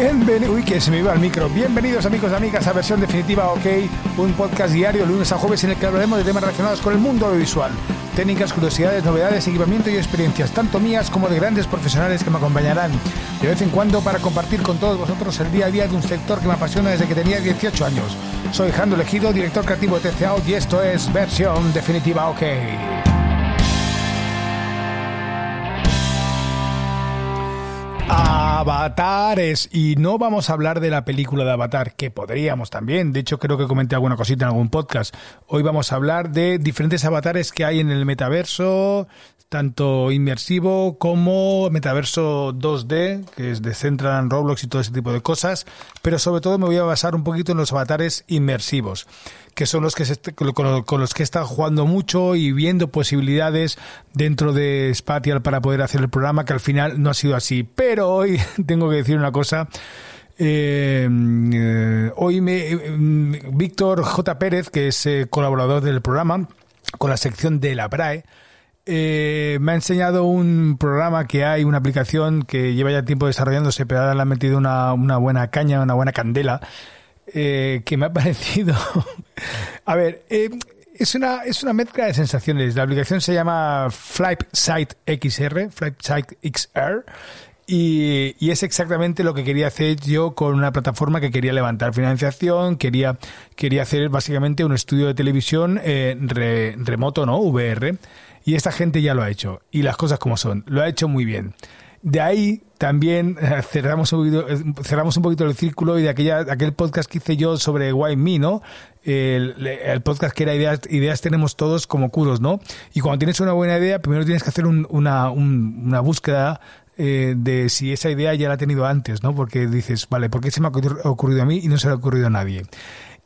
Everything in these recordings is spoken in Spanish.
Bienvenidos, uy, que se me iba el micro. Bienvenidos amigos y amigas a versión definitiva OK, un podcast diario lunes a jueves en el que hablaremos de temas relacionados con el mundo audiovisual, técnicas, curiosidades, novedades, equipamiento y experiencias, tanto mías como de grandes profesionales que me acompañarán de vez en cuando para compartir con todos vosotros el día a día de un sector que me apasiona desde que tenía 18 años. Soy Jando Elegido, director creativo de TCA y esto es versión definitiva OK. Avatares. Y no vamos a hablar de la película de Avatar, que podríamos también. De hecho, creo que comenté alguna cosita en algún podcast. Hoy vamos a hablar de diferentes avatares que hay en el metaverso, tanto inmersivo como metaverso 2D, que es de Central, Roblox y todo ese tipo de cosas. Pero sobre todo me voy a basar un poquito en los avatares inmersivos que son los que con, los que he estado jugando mucho y viendo posibilidades dentro de Spatial para poder hacer el programa, que al final no ha sido así. Pero hoy tengo que decir una cosa. Eh, eh, hoy me mm, Víctor J. Pérez, que es eh, colaborador del programa, con la sección de la BRAE, me ha enseñado un programa que hay, una aplicación que lleva ya tiempo desarrollándose, pero ahora le ha metido una buena caña, una buena candela, eh, que me ha parecido... a ver, eh, es, una, es una mezcla de sensaciones. La aplicación se llama Flight Site XR, Flight Site XR. Y, y, es exactamente lo que quería hacer yo con una plataforma que quería levantar financiación, quería, quería hacer básicamente un estudio de televisión eh, remoto, ¿no? VR. Y esta gente ya lo ha hecho. Y las cosas como son. Lo ha hecho muy bien. De ahí también eh, cerramos un poquito, eh, cerramos un poquito el círculo y de aquella, aquel podcast que hice yo sobre Why Me, ¿no? El, podcast que era ideas, ideas tenemos todos como curos, ¿no? Y cuando tienes una buena idea, primero tienes que hacer una, una búsqueda eh, de si esa idea ya la ha tenido antes, ¿no? Porque dices, vale, ¿por qué se me ha ocurrido a mí y no se le ha ocurrido a nadie?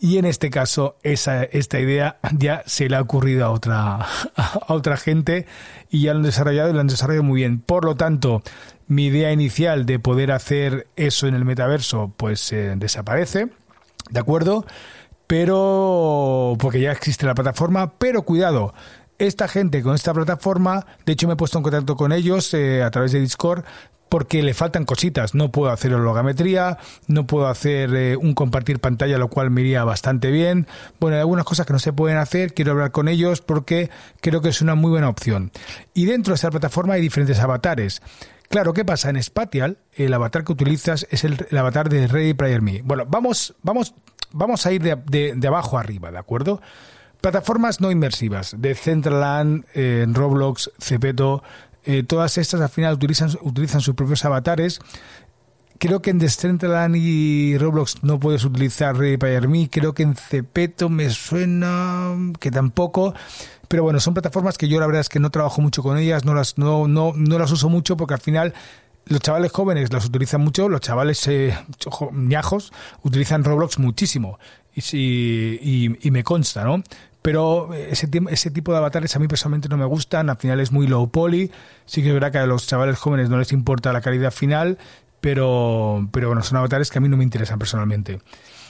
Y en este caso, esa, esta idea ya se le ha ocurrido a otra, a otra gente y ya lo han desarrollado y lo han desarrollado muy bien. Por lo tanto, mi idea inicial de poder hacer eso en el metaverso, pues eh, desaparece, ¿de acuerdo? Pero, porque ya existe la plataforma, pero cuidado, esta gente con esta plataforma, de hecho me he puesto en contacto con ellos eh, a través de Discord, porque le faltan cositas. No puedo hacer hologrametría, no puedo hacer eh, un compartir pantalla, lo cual me iría bastante bien. Bueno, hay algunas cosas que no se pueden hacer, quiero hablar con ellos porque creo que es una muy buena opción. Y dentro de esta plataforma hay diferentes avatares. Claro, ¿qué pasa? En Spatial, el avatar que utilizas es el, avatar de Ready Player Me. Bueno, vamos, vamos, vamos a ir de, de, abajo arriba, ¿de acuerdo? Plataformas no inmersivas, de Centraland, eh, Roblox, Cepeto, eh, todas estas al final utilizan, utilizan sus propios avatares. Creo que en Decentraland y Roblox no puedes utilizar Ready Player. Creo que en Cepeto me suena que tampoco. Pero bueno, son plataformas que yo la verdad es que no trabajo mucho con ellas, no las, no, no, no las uso mucho porque al final los chavales jóvenes las utilizan mucho, los chavales eh, ñajos utilizan Roblox muchísimo. Y, y, y, me consta, ¿no? pero ese, ese tipo de avatares a mí personalmente no me gustan, al final es muy low poly, sí que es verdad que a los chavales jóvenes no les importa la calidad final, pero, pero bueno, son avatares que a mí no me interesan personalmente.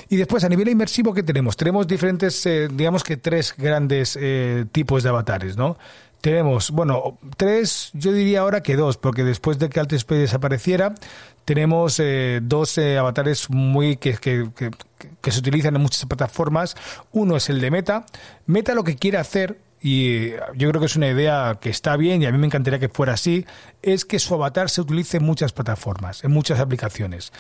Y después, a nivel inmersivo, ¿qué tenemos? Tenemos diferentes, eh, digamos que tres grandes eh, tipos de avatares, ¿no? Tenemos, bueno, tres, yo diría ahora que dos, porque después de que Altespace desapareciera, tenemos eh, dos eh, avatares muy que, que, que, se utilizan en muchas plataformas. Uno es el de Meta. Meta lo que quiere hacer y yo creo que es una idea que está bien y a mí me encantaría que fuera así, es que su avatar se utilice en muchas plataformas, en muchas aplicaciones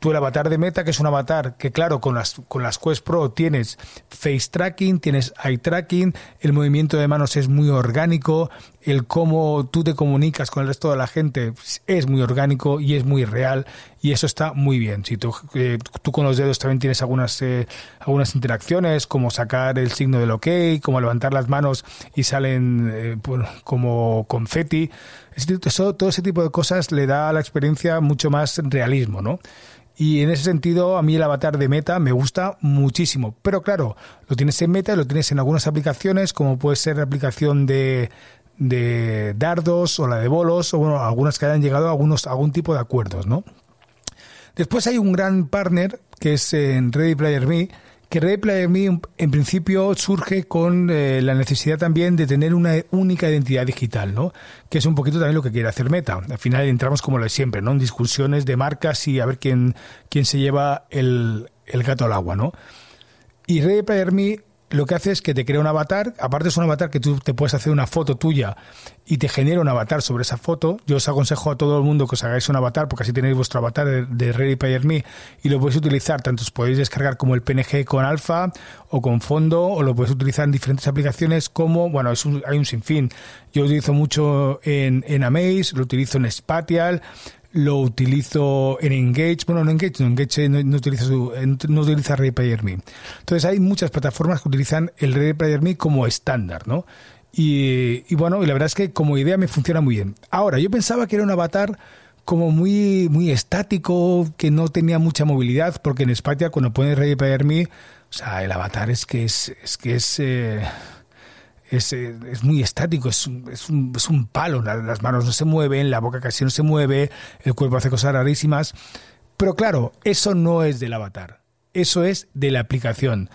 tú el avatar de Meta, que es un avatar que, claro, con las, con las Quest Pro tienes face tracking, tienes eye tracking, el movimiento de manos es muy orgánico, el cómo tú te comunicas con el resto de la gente es muy orgánico y es muy real y eso está muy bien. Si tú, eh, tú con los dedos también tienes algunas, eh, algunas interacciones, como sacar el signo del OK, como levantar las manos y salen eh, como confeti. Eso, todo ese tipo de cosas le da a la experiencia mucho más realismo, ¿no? Y en ese sentido, a mí el avatar de Meta me gusta muchísimo. Pero claro, lo tienes en Meta, lo tienes en algunas aplicaciones, como puede ser la aplicación de, de dardos o la de bolos, o bueno, algunas que hayan llegado a algunos, algún tipo de acuerdos, ¿no? Después hay un gran partner que es en Ready Player Me, que Ready Player Me en principio surge con eh, la necesidad también de tener una única identidad digital, ¿no? Que es un poquito también lo que quiere hacer Meta. Al final entramos como lo de siempre, ¿no? En discusiones de marcas y a ver quién, quién se lleva el, el gato al agua, ¿no? Y Ready Player Me lo que hace es que te crea un avatar, aparte es un avatar que tú te puedes hacer una foto tuya y te genera un avatar sobre esa foto. Yo os aconsejo a todo el mundo que os hagáis un avatar porque así tenéis vuestro avatar de, Ready Player Me y lo podéis utilizar, tanto os podéis descargar como el PNG con alfa o con fondo o lo podéis utilizar en diferentes aplicaciones como, bueno, es hay un sinfín. Yo lo utilizo mucho en, en Amaze, lo utilizo en Spatial, lo utilizo en Engage, bueno, no Engage, no Engage no, utiliza, su, no utiliza Ready Player. Entonces hay muchas plataformas que utilizan el Ready Player Me como estándar, ¿no? Y, bueno, y la verdad es que como idea me funciona muy bien. Ahora, yo pensaba que era un avatar como muy, muy estático, que no tenía mucha movilidad, porque en España cuando pones Ready Player o sea, el avatar es que es, es que es... Eh, es, eh, es, muy estático, es un, es un, es un palo, las manos no se mueven, la boca casi no se mueve, el cuerpo hace cosas rarísimas. Pero claro, eso no es del avatar, eso es de la aplicación.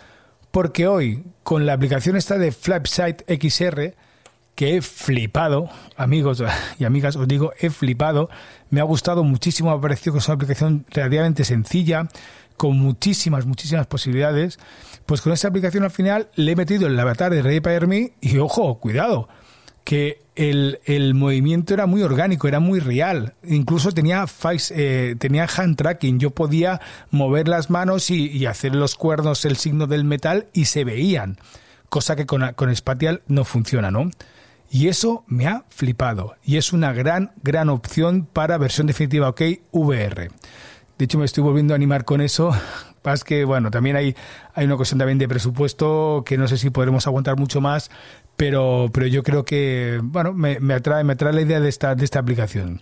Porque hoy, con la aplicación esta de Flipside XR, que he flipado, amigos y amigas, os digo, he flipado, me ha gustado muchísimo, me ha parecido que es una aplicación relativamente sencilla, con muchísimas, muchísimas posibilidades, pues con esta aplicación al final le he metido el avatar de Ready Player Me y ojo, cuidado, que el, el, movimiento era muy orgánico, era muy real. Incluso tenía, face, eh, tenía hand tracking. Yo podía mover las manos y, hacer los cuernos el signo del metal y se veían. Cosa que con, con Spatial no funciona, ¿no? Y eso me ha flipado. Y es una gran, gran opción para versión definitiva OK VR. De hecho, me estoy volviendo a animar con eso. Pasa que, bueno, también hay, hay una cuestión también de presupuesto que no sé si podremos aguantar mucho más, pero, pero yo creo que, bueno, me, atrae, me atrae la idea de esta, de esta aplicación.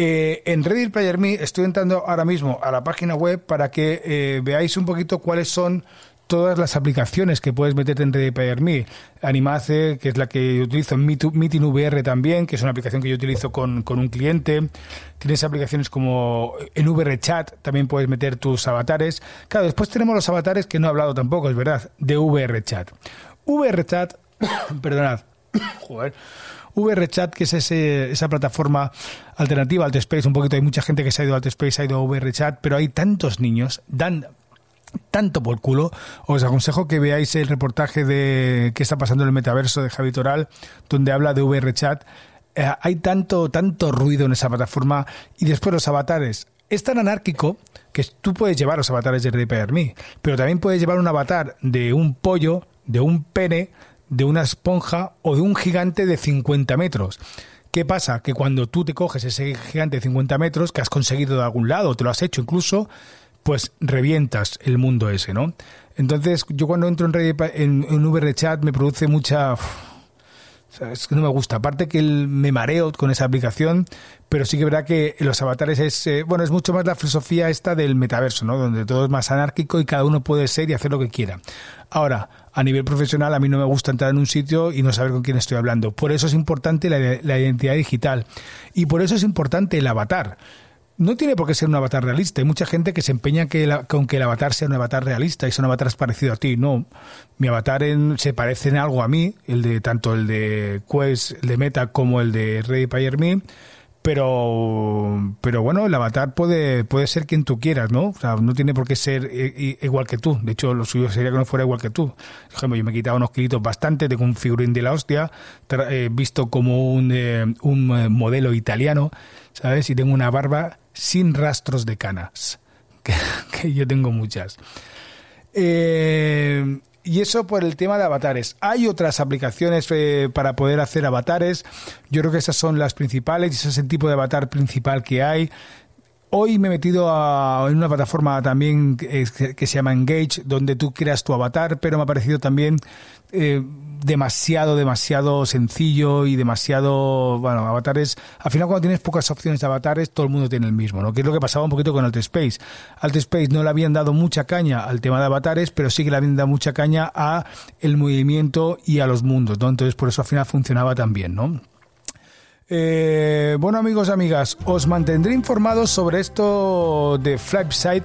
Eh, en Reddit Player Me estoy entrando ahora mismo a la página web para que eh, veáis un poquito cuáles son todas las aplicaciones que puedes meterte en Ready Player Me. Animace, que es la que yo utilizo Meeting VR también, que es una aplicación que yo utilizo con, con un cliente. Tienes aplicaciones como en VR Chat, también puedes meter tus avatares. Claro, después tenemos los avatares que no he hablado tampoco, es verdad, de VR Chat. VR Chat, perdonad, joder. VR Chat, que es ese, esa plataforma alternativa al Space, un poquito hay mucha gente que se ha ido al Space, ha ido a VR Chat, pero hay tantos niños, dan tanto por culo, os aconsejo que veáis el reportaje de qué está pasando en el metaverso de Javi Toral, donde habla de VRChat. Eh, hay tanto, tanto ruido en esa plataforma y después los avatares. Es tan anárquico que tú puedes llevar los avatares de Me, pero también puedes llevar un avatar de un pollo, de un pene, de una esponja o de un gigante de 50 metros. ¿Qué pasa? Que cuando tú te coges ese gigante de 50 metros que has conseguido de algún lado, te lo has hecho incluso, pues revientas el mundo ese, ¿no? Entonces, yo cuando entro en, en, en VRChat me produce mucha... es que no me gusta. Aparte que el, me mareo con esa aplicación, pero sí que verá que los avatares es, eh, bueno, es mucho más la filosofía esta del metaverso, ¿no? Donde todo es más anárquico y cada uno puede ser y hacer lo que quiera. Ahora, a nivel profesional, a mí no me gusta entrar en un sitio y no saber con quién estoy hablando. Por eso es importante la, la identidad digital. Y por eso es importante el avatar no tiene por qué ser un avatar realista. Hay mucha gente que se empeña que con que el avatar sea un avatar realista y son avatares parecido a ti. No, mi avatar se parece en algo a mí, el de tanto el de Quest, el de Meta como el de Ready Player Me. Pero, pero bueno, el avatar puede, puede ser quien tú quieras, ¿no? O sea, no tiene por qué ser igual que tú. De hecho, lo suyo sería que no fuera igual que tú. Por ejemplo, yo me he quitado unos kilitos bastante, tengo un figurín de la hostia, eh, visto como un, eh, un eh, modelo italiano, ¿sabes? Y tengo una barba sin rastros de canas, que, yo tengo muchas. Eh, y eso por el tema de avatares. Hay otras aplicaciones eh, para poder hacer avatares. Yo creo que esas son las principales ese es el tipo de avatar principal que hay. Hoy me he metido en una plataforma también que, se llama Engage, donde tú creas tu avatar, pero me ha parecido también eh, demasiado, demasiado sencillo y demasiado, bueno, avatares. Al final, cuando tienes pocas opciones de avatares, todo el mundo tiene el mismo, ¿no? Que es lo que pasaba un poquito con Space. Alt Space no le habían dado mucha caña al tema de avatares, pero sí que le habían dado mucha caña a el movimiento y a los mundos, ¿no? Entonces, por eso al final funcionaba tan bien, ¿no? Eh, bueno, amigos, amigas, os mantendré informados sobre esto de Flipside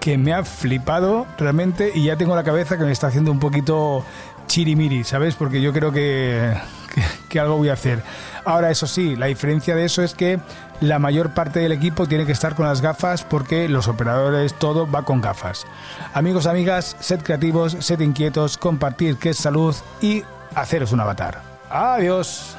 que me ha flipado realmente y ya tengo la cabeza que me está haciendo un poquito chirimiri, ¿sabes? Porque yo creo que, que, algo voy a hacer. Ahora, eso sí, la diferencia de eso es que la mayor parte del equipo tiene que estar con las gafas porque los operadores, todo va con gafas. Amigos, amigas, sed creativos, sed inquietos, compartir que es salud y haceros un avatar. Adiós.